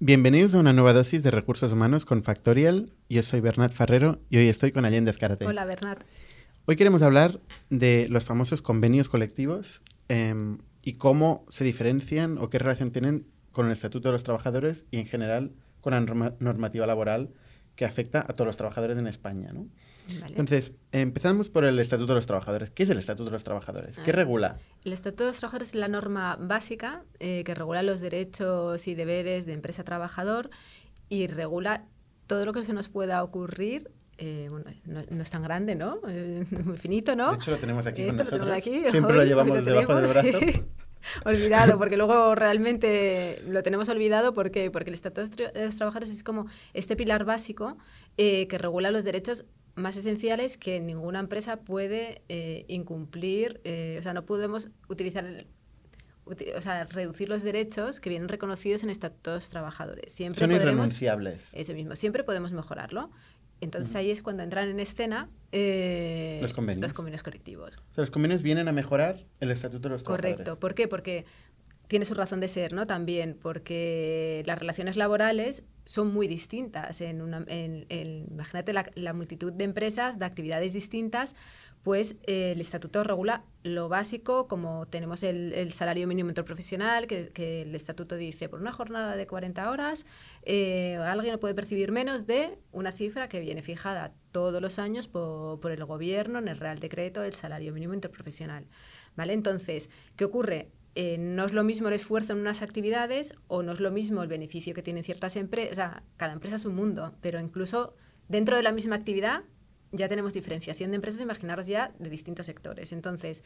Bienvenidos a una nueva dosis de recursos humanos con Factorial. Yo soy Bernat Ferrero y hoy estoy con Allende Escarate. Hola, Bernat. Hoy queremos hablar de los famosos convenios colectivos em, y cómo se diferencian o qué relación tienen con el Estatuto de los Trabajadores y en general con la normativa laboral que afecta a todos los trabajadores en España. ¿no? Entonces, empezamos por el Estatuto de los Trabajadores. ¿Qué es el Estatuto de los Trabajadores? ¿Qué ah, regula? El Estatuto de los Trabajadores es la norma básica eh, que regula los derechos y deberes de empresa-trabajador y regula todo lo que se nos pueda ocurrir eh, bueno, no, es tan grande, ¿no? muy finito, ¿no? De hecho, lo tenemos aquí con nosotros. Aquí, Siempre lo llevamos debajo del brazo. olvidado, porque luego realmente lo tenemos olvidado porque, porque el Estatuto de los Trabajadores es como este pilar básico eh, que regula los derechos más esenciales que ninguna empresa puede eh, incumplir, eh, o sea, no podemos utilizar o sea, reducir los derechos que vienen reconocidos en estatutos trabajadores. Siempre Son irrenunciables. Eso mismo, siempre podemos mejorarlo. Entonces ahí es cuando entran en escena eh, los, convenios. los convenios colectivos. O sea, los convenios vienen a mejorar el estatuto de los trabajadores. Correcto. ¿Por qué? Porque tiene su razón de ser, ¿no? También porque las relaciones laborales son muy distintas. En una, imagínate la, multitud de empresas, de actividades distintas, pues eh, el estatuto regula lo básico, como tenemos el, salario mínimo interprofesional, que, el estatuto dice por una jornada de 40 horas, eh, alguien puede percibir menos de una cifra que viene fijada todos los años por, por el gobierno en el Real Decreto del salario mínimo interprofesional. ¿Vale? Entonces, ¿qué ocurre? Eh, no es lo mismo el esfuerzo en unas actividades o no es lo mismo el beneficio que tienen ciertas empresas. O sea, cada empresa es un mundo, pero incluso dentro de la misma actividad ya tenemos diferenciación de empresas, imaginaros ya de distintos sectores. Entonces,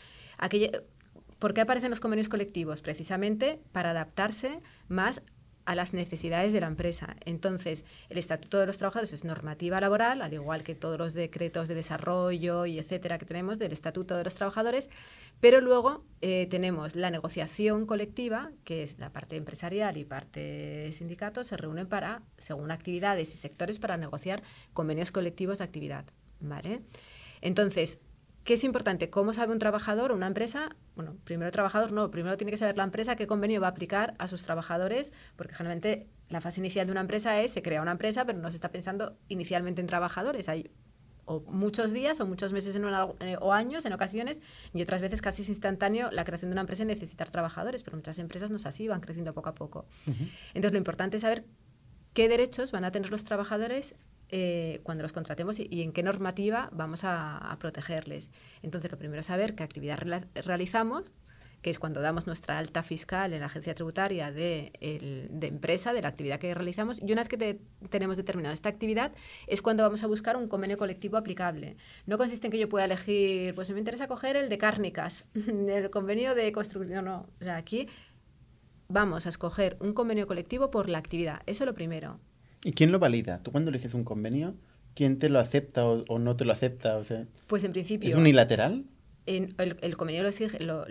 ¿por qué aparecen los convenios colectivos? Precisamente para adaptarse más a las necesidades de la empresa. Entonces, el Estatuto de los Trabajadores es normativa laboral, al igual que todos los decretos de desarrollo y etcétera que tenemos del Estatuto de los Trabajadores, pero luego eh, tenemos la negociación colectiva, que es la parte empresarial y parte sindicato, se reúnen para, según actividades y sectores, para negociar convenios colectivos de actividad. ¿vale? Entonces, ¿Qué es importante? ¿Cómo sabe un trabajador o una empresa? Bueno, primero el trabajador no, primero tiene que saber la empresa qué convenio va a aplicar a sus trabajadores, porque generalmente la fase inicial de una empresa es, se crea una empresa, pero no se está pensando inicialmente en trabajadores. Hay o muchos días o muchos meses en eh, o años en ocasiones y otras veces casi es instantáneo la creación de una empresa y necesitar trabajadores, pero muchas empresas no es así, van creciendo poco a poco. Entonces lo importante es saber qué derechos van a tener los trabajadores eh, cuando los contratemos y, en qué normativa vamos a, protegerles. Entonces, lo primero es saber qué actividad realizamos, que es cuando damos nuestra alta fiscal en la agencia tributaria de, empresa, de la actividad que realizamos. Y una vez que tenemos determinada esta actividad, es cuando vamos a buscar un convenio colectivo aplicable. No consiste en que yo pueda elegir, pues me interesa coger el de cárnicas, el convenio de construcción, no. O sea, aquí vamos a escoger un convenio colectivo por la actividad. Eso es lo primero. ¿Y quién lo valida? ¿Tú cuando eliges un convenio, quién te lo acepta o, no te lo acepta? O sea, pues en principio... ¿Es unilateral? En, el, convenio lo exige, lo,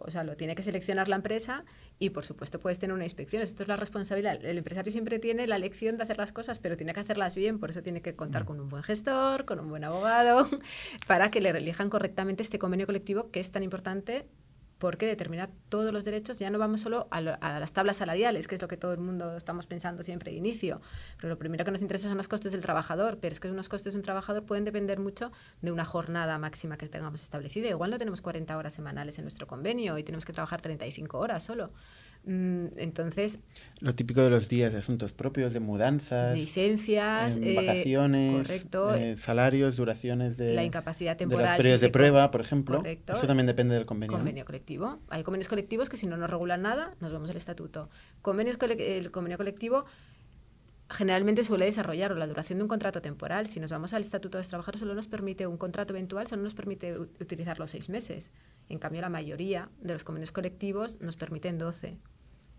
o sea, lo tiene que seleccionar la empresa y por supuesto puedes tener una inspección. Esto es la responsabilidad. El empresario siempre tiene la lección de hacer las cosas, pero tiene que hacerlas bien, por eso tiene que contar mm. con un buen gestor, con un buen abogado, para que le elijan correctamente este convenio colectivo que es tan importante porque determina todos los derechos, ya no vamos solo a, las tablas salariales, que es lo que todo el mundo estamos pensando siempre de inicio, pero lo primero que nos interesa son los costes del trabajador, pero es que unos costes de un trabajador pueden depender mucho de una jornada máxima que tengamos establecida. Igual no tenemos 40 horas semanales en nuestro convenio y tenemos que trabajar 35 horas solo. Mm, entonces... Lo típico de los días de asuntos propios, de mudanzas, licencias, eh, vacaciones, eh, salarios, duraciones de... La incapacidad temporal. De los periodos de prueba, por ejemplo. Eso también depende del convenio. Convenio colectivo. Hay convenios colectivos que si no nos regulan nada, nos vemos el estatuto. Convenios el convenio colectivo generalmente suele desarrollar la duración de un contrato temporal. Si nos vamos al Estatuto de los Trabajadores, solo nos permite un contrato eventual, solo nos permite utilizar los seis meses. En cambio, la mayoría de los convenios colectivos nos permiten 12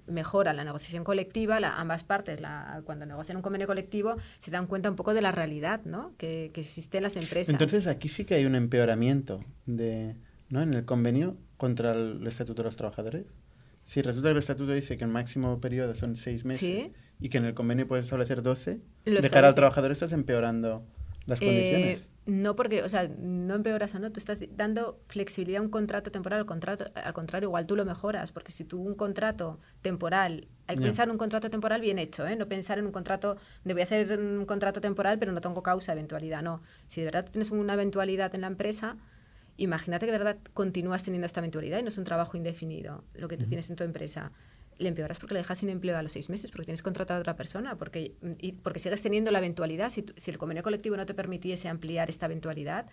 mejora la negociación colectiva, ambas partes, cuando negocian un convenio colectivo, se dan cuenta un poco de la realidad ¿no? que, que existe en las empresas. Entonces, aquí sí que hay un empeoramiento de, ¿no? en el convenio contra el Estatuto de los Trabajadores. Si resulta que el Estatuto dice que el máximo periodo son seis meses y que en el convenio puede establecer 12, de cara al trabajador estás empeorando las eh, condiciones. No porque, o sea, no empeoras o no, tú estás dando flexibilidad a un contrato temporal, al, contrato, al contrario, igual tú lo mejoras, porque si tú un contrato temporal, hay que pensar en un contrato temporal bien hecho, ¿eh? no pensar en un contrato de voy a hacer un contrato temporal pero no tengo causa, eventualidad, no. Si de verdad tienes una eventualidad en la empresa, imagínate que de verdad continúas teniendo esta eventualidad y no es un trabajo indefinido lo que tú tienes en tu empresa le empeoras porque le dejas sin empleo a los seis meses, porque tienes contratado a otra persona, porque, y porque sigues teniendo la eventualidad. Si, si, el convenio colectivo no te permitiese ampliar esta eventualidad,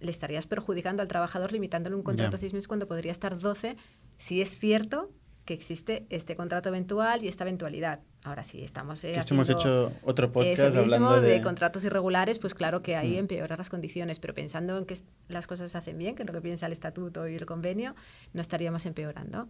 le estarías perjudicando al trabajador limitándole un contrato a seis meses cuando podría estar 12, si es cierto que existe este contrato eventual y esta eventualidad. Ahora sí, estamos eh, hemos hecho otro podcast hablando de... de... contratos irregulares, pues claro que ahí empeorar las condiciones, pero pensando en que las cosas se hacen bien, que es lo que piensa el estatuto y el convenio, no estaríamos empeorando.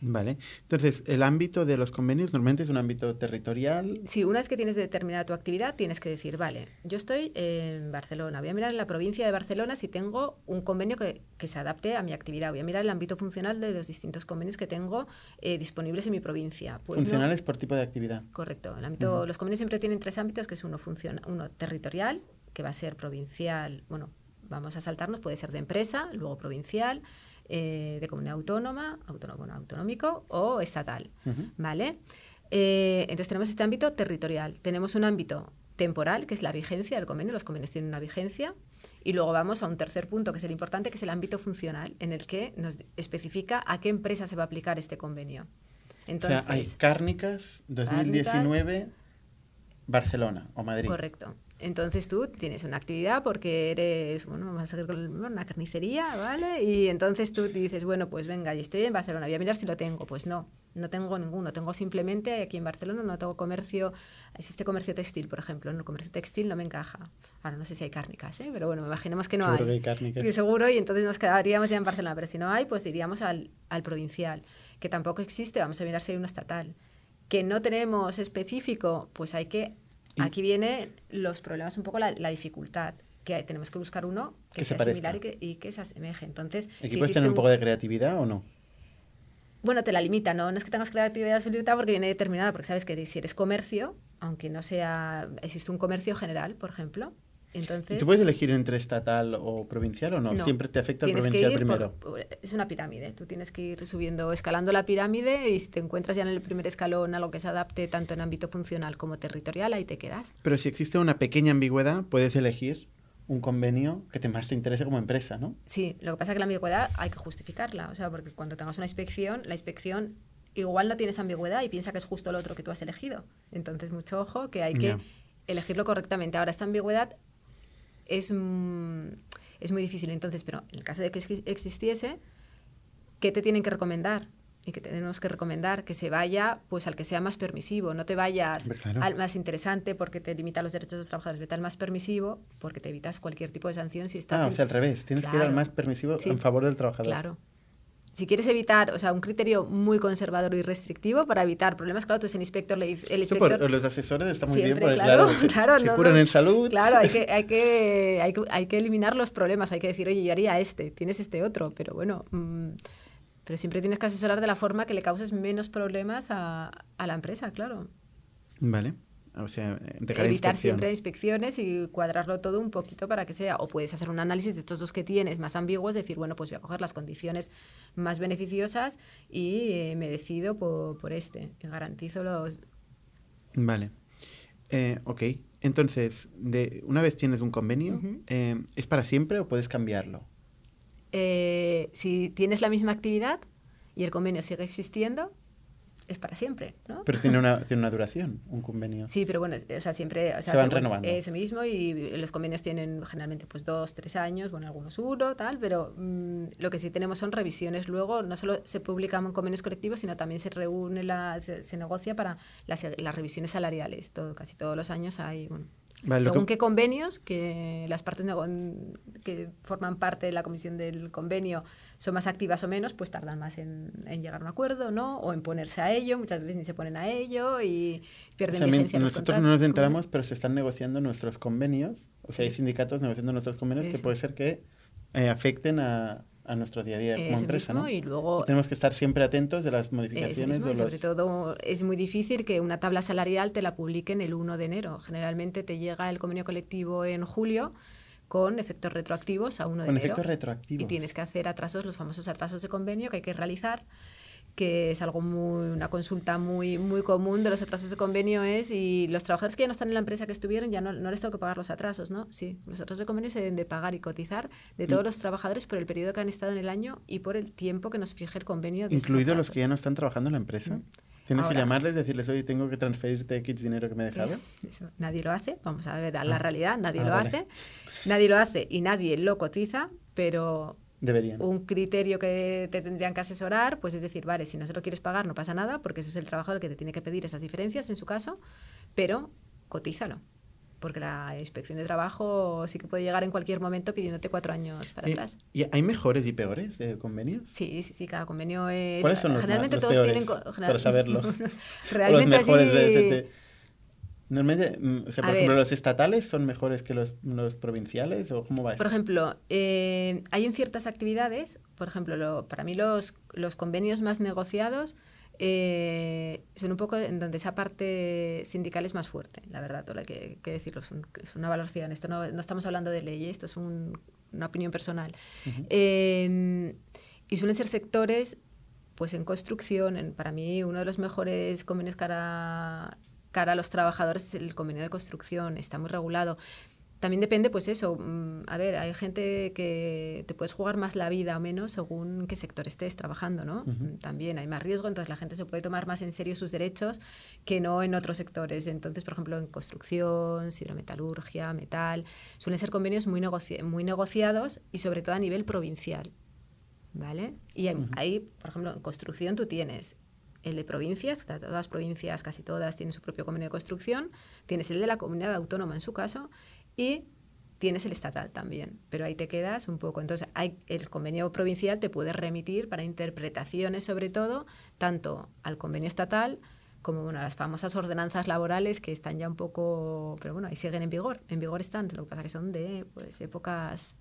Vale. Entonces, el ámbito de los convenios normalmente es un ámbito territorial. Sí, una vez que tienes determinada tu actividad, tienes que decir, vale, yo estoy en Barcelona, voy a mirar en la provincia de Barcelona si tengo un convenio que, se adapte a mi actividad, voy a mirar el ámbito funcional de los distintos convenios que tengo eh, disponibles en mi provincia. Pues Funcionales por tipo de actividad. Correcto. El ámbito, Los convenios siempre tienen tres ámbitos, que es uno, funciona, uno territorial, que va a ser provincial, bueno, vamos a saltarnos, puede ser de empresa, luego provincial, eh, de comunidad autónoma, autónomo, autonómico o estatal. ¿Vale? Eh, entonces tenemos este ámbito territorial. Tenemos un ámbito temporal, que es la vigencia del convenio. Los convenios tienen una vigencia. Y luego vamos a un tercer punto, que es el importante, que es el ámbito funcional, en el que nos especifica a qué empresa se va a aplicar este convenio. Entonces, o sea, hay Cárnicas 2019, Barcelona o Madrid. Correcto. Entonces tú tienes una actividad porque eres, bueno, vamos a seguir con una carnicería, ¿vale? Y entonces tú dices, bueno, pues venga, y estoy en Barcelona, voy a mirar si lo tengo. Pues no, no tengo ninguno. Tengo simplemente aquí en Barcelona no tengo comercio, existe comercio textil, por ejemplo. En el comercio textil no me encaja. Ahora no sé si hay cárnicas, ¿eh? pero bueno, imaginemos que no seguro hay. Que hay cárnicas. Sí, seguro, y entonces nos quedaríamos ya en Barcelona. Pero si no hay, pues iríamos al, al provincial, que tampoco existe, vamos a mirar si hay uno estatal. Que no tenemos específico, pues hay que Aquí vienen los problemas, un poco la, dificultad que tenemos que buscar uno que, sea similar y que, y que, se asemeje. Entonces, ¿Aquí puedes tener un, poco de creatividad o no? Bueno, te la limita, ¿no? No es que tengas creatividad absoluta porque viene determinada, porque sabes que si eres comercio, aunque no sea, existe un comercio general, por ejemplo, entonces, ¿Tú puedes elegir entre estatal o provincial o no? Siempre te afecta el provincial primero. es una pirámide. Tú tienes que ir subiendo, escalando la pirámide y si te encuentras ya en el primer escalón a lo que se adapte tanto en ámbito funcional como territorial, ahí te quedas. Pero si existe una pequeña ambigüedad, puedes elegir un convenio que te más te interese como empresa, ¿no? Sí, lo que pasa es que la ambigüedad hay que justificarla. O sea, porque cuando tengas una inspección, la inspección igual no tienes ambigüedad y piensa que es justo lo otro que tú has elegido. Entonces, mucho ojo que hay que elegirlo correctamente. Ahora, esta ambigüedad es, mm, es muy difícil. Entonces, pero en el caso de que existiese, ¿qué te tienen que recomendar? y que tenemos que recomendar que se vaya pues al que sea más permisivo, no te vayas al más interesante porque te limita los derechos de los trabajadores, vete al más permisivo porque te evitas cualquier tipo de sanción si estás... Ah, o sea, al revés, tienes que ir al más permisivo en favor del trabajador. Claro, si quieres evitar, o sea, un criterio muy conservador y restrictivo para evitar problemas, claro, tú es el inspector, el inspector... los asesores están muy bien, claro, claro, se, curan en salud. Claro, hay que, hay, que, hay, que, hay que eliminar los problemas, hay que decir, oye, yo haría este, tienes este otro, pero bueno... Mm, pero siempre tienes que asesorar de la forma que le causes menos problemas a, a la empresa, claro. Vale. O sea, evitar siempre inspecciones y cuadrarlo todo un poquito para que sea. O puedes hacer un análisis de estos dos que tienes más ambiguos, decir, bueno, pues voy a coger las condiciones más beneficiosas y eh, me decido por, por, este. Y garantizo los. Vale. Eh, ok. Entonces, de, una vez tienes un convenio, eh, ¿es para siempre o puedes cambiarlo? si tienes la misma actividad y el convenio sigue existiendo, es para siempre, ¿no? Pero tiene una, tiene una duración, un convenio. Sí, pero bueno, o sea, siempre... O sea, se van renovando. Eso mismo y los convenios tienen generalmente pues dos, tres años, bueno, algunos uno, tal, pero mm, lo que sí tenemos son revisiones luego, no solo se publican convenios colectivos, sino también se reúne, la, se, negocia para las, las, revisiones salariales, todo, casi todos los años hay, bueno, según qué convenios, que las partes que forman parte de la comisión del convenio son más activas o menos, pues tardan más en, llegar a un acuerdo, ¿no? O en ponerse a ello, muchas veces ni se ponen a ello y pierden vigencia Nosotros no nos enteramos, pero se están negociando nuestros convenios, o sea, hay sindicatos negociando nuestros convenios que puede ser que eh, afecten a, a nuestro día a día como empresa. ¿no? Y luego, tenemos que estar siempre atentos de las modificaciones. y sobre todo es muy difícil que una tabla salarial te la publiquen el 1 de enero. Generalmente te llega el convenio colectivo en julio con efectos retroactivos a 1 de Con enero. efectos retroactivos. Y tienes que hacer atrasos, los famosos atrasos de convenio que hay que realizar que es algo muy, una consulta muy, muy común de los atrasos de convenio es, y los trabajadores que ya no están en la empresa que estuvieron, ya no, no les tengo que pagar los atrasos, ¿no? Sí, los atrasos de convenio se deben de pagar y cotizar de todos Mm. los trabajadores por el periodo que han estado en el año y por el tiempo que nos fije el convenio. De Incluidos los que ya no están trabajando en la empresa. Mm. Tienes que llamarles, decirles, oye, tengo que transferirte X dinero que me he dejado. Eso, nadie lo hace, vamos a ver a la Ah. realidad, nadie Ah, lo vale. hace, nadie lo hace y nadie lo cotiza, pero Deberían. un criterio que te tendrían que asesorar, pues es decir, vale, si no se lo quieres pagar no pasa nada, porque eso es el trabajador el que te tiene que pedir esas diferencias en su caso, pero cotízalo. Porque la inspección de trabajo sí que puede llegar en cualquier momento pidiéndote cuatro años para Eh, atrás. ¿Y hay mejores y peores de convenios? Sí, sí, sí, cada convenio es. ¿Cuáles son los generalmente los todos peores? tienen. Para saberlo. realmente los mejores de así- ese- Normalmente, mm, o sea, A por ejemplo, ver. ¿los estatales son mejores que los, los provinciales? ¿O cómo va Por ejemplo, eh, hay en ciertas actividades, por ejemplo, lo- para mí los, los convenios más negociados eh, son un poco en donde esa parte sindical es más fuerte, la verdad, todo lo que, que decirlo, es, un- es una valoración, esto no, no estamos hablando de ley, esto es un- una opinión personal. Ujú. Eh, y suelen ser sectores, pues en construcción, en- para mí uno de los mejores convenios cara, cara a los trabajadores es el convenio de construcción, está muy regulado. También depende, pues eso, mm, a ver, hay gente que te puedes jugar más la vida o menos según qué sector estés trabajando, ¿no? Ujú. Mm, También hay más riesgo, entonces la gente se puede tomar más en serio sus derechos que no en otros sectores. Entonces, por ejemplo, en construcción, hidrometalurgia, metal, suelen ser convenios muy, negoci- muy negociados y sobre todo a nivel provincial, ¿vale? Y hay- Ujú. ahí, por ejemplo, en construcción tú tienes el de provincias, todas las provincias, casi todas, tienen su propio convenio de construcción, tienes el de la comunidad autónoma en su caso y tienes el estatal también, pero ahí te quedas un poco. Entonces, el convenio provincial te puede remitir para interpretaciones, sobre todo, tanto al convenio estatal como bueno, las famosas ordenanzas laborales que están ya un poco, pero bueno, ahí siguen en vigor, en vigor están, lo que pasa que son de pues, épocas,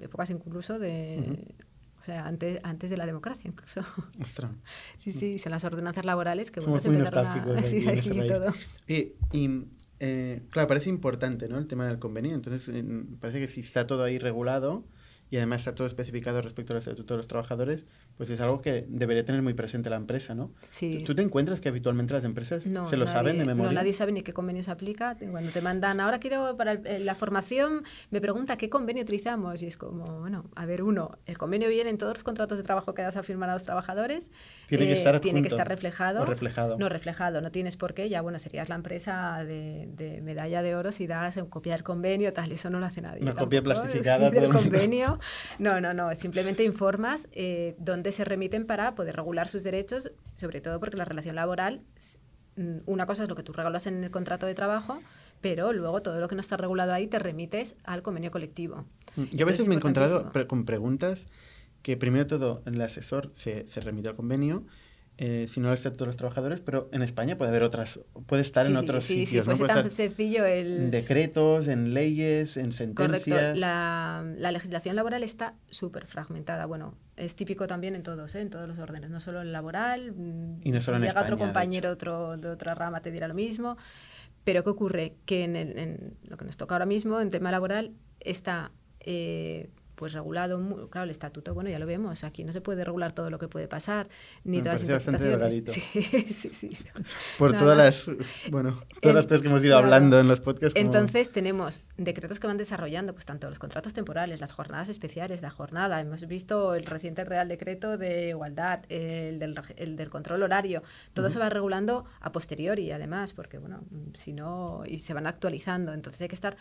épocas incluso de... O sea, antes, antes de la democracia, incluso. Ostras. Sí, sí, son las ordenanzas laborales que bueno, Somos se muy empezaron a... nostálgicos sí, aquí este y todo. Y, y, eh, claro, parece importante ¿no? el tema del convenio. Entonces, eh, parece que si está todo ahí regulado y además está todo especificado respecto al estatuto de los trabajadores, pues es algo que debería tener muy presente la empresa, ¿no? Sí. ¿Tú te encuentras que habitualmente las empresas No, se lo nadie- saben de memoria? No, nadie sabe ni qué convenio se aplica. Cuando te mandan, ahora quiero para el- eh, la formación, me pregunta qué convenio utilizamos. Y es como, bueno, a ver, uno, el convenio viene en todos los contratos de trabajo que das a firmar a los trabajadores. Tiene que Eh, estar Tiene que estar reflejado. o reflejado. No, reflejado. No tienes por qué. Ya, bueno, serías la empresa de, de medalla de oro si das en copia del convenio, tal. Eso no lo hace nadie. Una copia tampoco, plastificada, sí, del convenio. No, no, no. Simplemente informas eh, dónde se remiten para poder regular sus derechos, sobre todo porque la relación laboral, mm, una cosa es lo que tú regulas en el contrato de trabajo, pero luego todo lo que no está regulado ahí te remites al convenio colectivo. Mm, Yo a veces me he encontrado pre- con preguntas que primero todo el asesor se, se remite al convenio, eh, si no de los trabajadores, pero en España puede haber otras, puede estar Sí, en sí, otros sí, sitios. si ¿no? fuese Puede tan estar sencillo el... en decretos, en leyes, en sentencias. Correcto. La, la legislación laboral está súper fragmentada. Bueno, es típico también en todos, ¿eh? en todos los órdenes, no solo en el laboral. mm, Y no solo si en llega otro España, de compañero otro, de otra rama te dirá lo mismo. Pero ¿qué ocurre? Que en, el- en lo que nos toca ahora mismo, en tema laboral, está eh, pues regulado, mu- claro, el estatuto, bueno, ya lo vemos, aquí no se puede regular todo lo que puede pasar, ni Me todas las interpretaciones. Sí, sí, sí. Por Nada. todas las, bueno, todas En- las cosas que hemos ido claro. hablando en los podcasts. como- Entonces tenemos decretos que van desarrollando, pues tanto los contratos temporales, las jornadas especiales, la jornada. Hemos visto el reciente Real Decreto de Igualdad, el del, el del control horario. Todo se va regulando a posteriori, además, porque bueno, si no y se van actualizando. Entonces hay que estar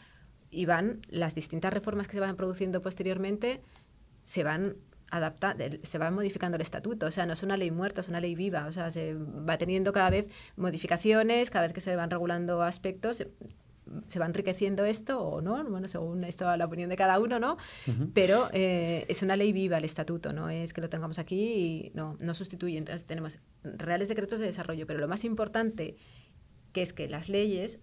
y van las distintas reformas que se van produciendo posteriormente se van adaptando, se va modificando el estatuto, o sea, no es una ley muerta, es una ley viva, o sea, se va teniendo cada vez modificaciones, cada vez que se van regulando aspectos, se, se va enriqueciendo esto o no, bueno, según esto la opinión de cada uno, ¿no? Pero eh, es una ley viva el estatuto, no es que lo tengamos aquí y no, no sustituye. Entonces tenemos reales decretos de desarrollo, pero lo más importante que es que las leyes,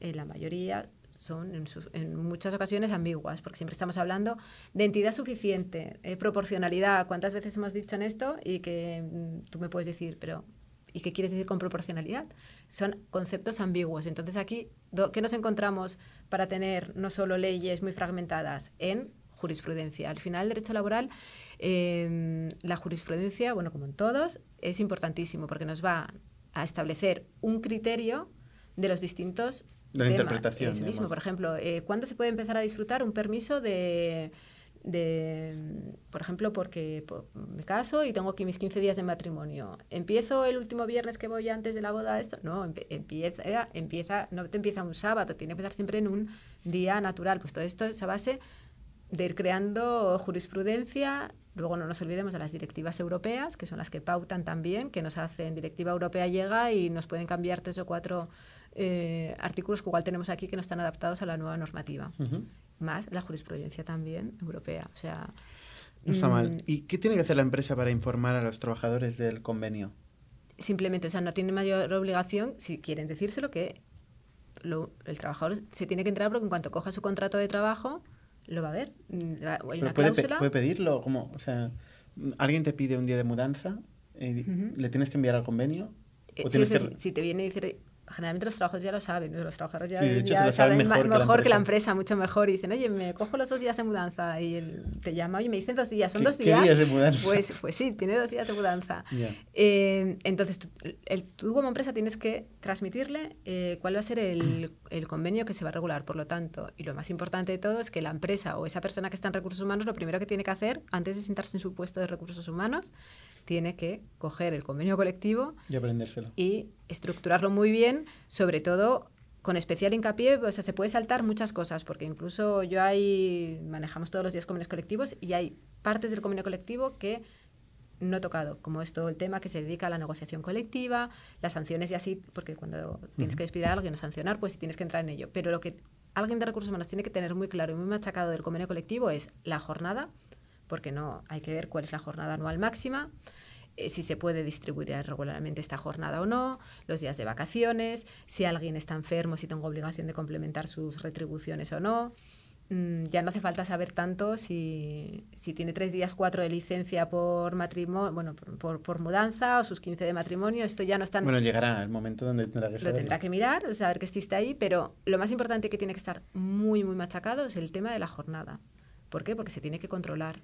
en la mayoría, son en, sus- en muchas ocasiones ambiguas, porque siempre estamos hablando de entidad suficiente, eh, proporcionalidad. ¿Cuántas veces hemos dicho en esto? Y que mm, tú me puedes decir, pero ¿Y qué quieres decir con proporcionalidad? Son conceptos ambiguos. Entonces aquí, ¿qué nos encontramos para tener no solo leyes muy fragmentadas? En jurisprudencia. Al final, el derecho laboral, em, la jurisprudencia, bueno, como en todos, es importantísimo porque nos va a establecer un criterio de los distintos de la interpretación. Eso mismo, por ejemplo, eh, ¿cuándo se puede empezar a disfrutar un permiso de, de por ejemplo, porque me caso y tengo aquí mis 15 días de matrimonio. ¿Empiezo el último viernes que voy antes de la boda? Esto? No, empieza, empieza, no te empieza un sábado, tiene que empezar siempre en un día natural. Pues todo esto es a base de ir creando jurisprudencia. Luego no nos olvidemos de las directivas europeas, que son las que pautan también, que nos hacen, directiva europea llega y nos pueden cambiar tres o cuatro eh, artículos que igual tenemos aquí que no están adaptados a la nueva normativa. Más la jurisprudencia también europea. O sea, no está mal. Mm, ¿Y qué tiene que hacer la empresa para informar a los trabajadores del convenio? Simplemente, o sea, no tiene mayor obligación, si quieren decírselo, que el trabajador se tiene que enterar porque en cuanto coja su contrato de trabajo, lo va a ver. Mm, puede, pedirlo, como, o sea, alguien te pide un día de mudanza, y ¿le tienes que enviar al convenio? Eh, sí, si te viene y dice, generalmente los trabajadores ya lo saben, los trabajadores ya, saben mejor, que, la empresa, mucho mejor, y dicen, oye, me cojo los dos días de mudanza, y él te llama, y me dicen dos días, son dos días. ¿Qué días de mudanza? Pues, pues sí, tiene dos días de mudanza. Eh, entonces, tú, el, tú, como empresa tienes que transmitirle eh, cuál va a ser el, el, convenio que se va a regular, por lo tanto, y lo más importante de todo es que la empresa o esa persona que está en recursos humanos, lo primero que tiene que hacer, antes de sentarse en su puesto de recursos humanos, tiene que coger el convenio colectivo y aprendérselo. Y estructurarlo muy bien, sobre todo con especial hincapié, o sea, se puede saltar muchas cosas, porque incluso yo ahí manejamos todos los días convenios colectivos y hay partes del convenio colectivo que no he tocado, como es todo el tema que se dedica a la negociación colectiva, las sanciones y así, porque cuando tienes que despedir a alguien o sancionar, pues tienes que entrar en ello. Pero lo que alguien de recursos humanos tiene que tener muy claro y muy machacado del convenio colectivo es la jornada, porque no hay que ver cuál es la jornada anual máxima, eh, si se puede distribuir regularmente esta jornada o no, los días de vacaciones, si alguien está enfermo, si tengo obligación de complementar sus retribuciones o no. Mm, ya no hace falta saber tanto si, si, tiene tres días, cuatro de licencia por matrimonio, bueno, por, por, mudanza o sus 15 de matrimonio. Esto ya no está. Bueno, llegará el momento donde tendrá que Lo tendrá que mirar, saber que existe ahí, pero lo más importante que tiene que estar muy, muy machacado es el tema de la jornada. ¿Por qué? Porque se tiene que controlar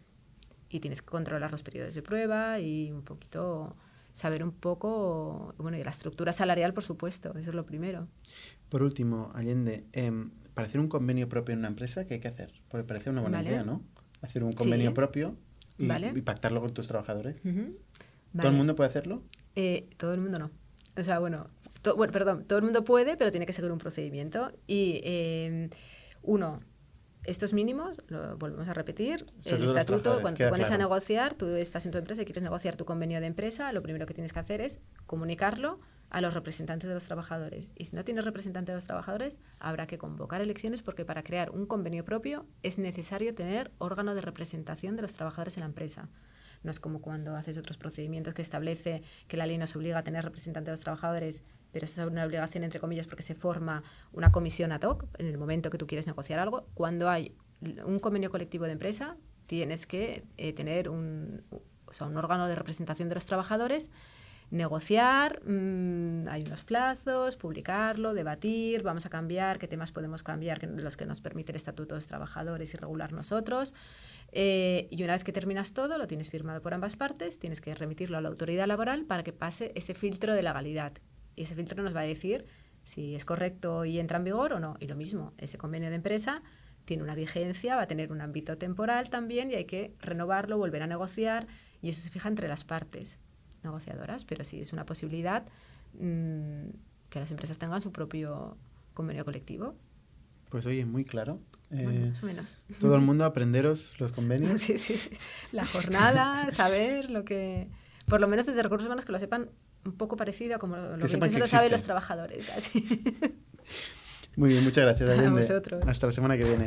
y tienes que controlar los periodos de prueba y un poquito saber un poco, bueno, y la estructura salarial, por supuesto, eso es lo primero. Por último, Allende, em, para hacer un convenio propio en una empresa, ¿qué hay que hacer? Porque parece una buena idea, ¿no? Hacer un convenio propio y, pactarlo con tus trabajadores. ¿Todo el mundo puede hacerlo? Eh, todo el mundo no. O sea, bueno, bueno, perdón, todo el mundo puede, pero tiene que seguir un procedimiento. Y em, uno, estos mínimos, lo volvemos a repetir, el estatuto, cuando te pones a negociar, tú estás en tu empresa y quieres negociar tu convenio de empresa, lo primero que tienes que hacer es comunicarlo a los representantes de los trabajadores. Y si no tienes representante de los trabajadores, habrá que convocar elecciones porque para crear un convenio propio es necesario tener órgano de representación de los trabajadores en la empresa. No es como cuando haces otros procedimientos que establece que la ley nos obliga a tener representante de los trabajadores pero es una obligación entre comillas porque se forma una comisión ad hoc en el momento que tú quieres negociar algo. Cuando hay un convenio colectivo de empresa, tienes que eh, tener un, o sea, un órgano de representación de los trabajadores, negociar, mm, hay unos plazos, publicarlo, debatir, vamos a cambiar, qué temas podemos cambiar los que nos permite el Estatuto de los Trabajadores y regular nosotros. Eh, y una vez que terminas todo, lo tienes firmado por ambas partes, tienes que remitirlo a la autoridad laboral para que pase ese filtro de legalidad, y ese filtro nos va a decir si es correcto y entra en vigor o no. Y lo mismo, ese convenio de empresa tiene una vigencia, va a tener un ámbito temporal también y hay que renovarlo, volver a negociar y eso se fija entre las partes negociadoras, pero sí es una posibilidad mm, que las empresas tengan su propio convenio colectivo. Pues oye, muy claro. Eh, más o menos. Todo el mundo aprenderos los convenios. Sí, sí. La jornada, saber lo que... Por lo menos desde recursos humanos que lo sepan un poco parecido a como lo que, lo saben los trabajadores. Muy bien, muchas gracias. A vosotros. Hasta la semana que viene.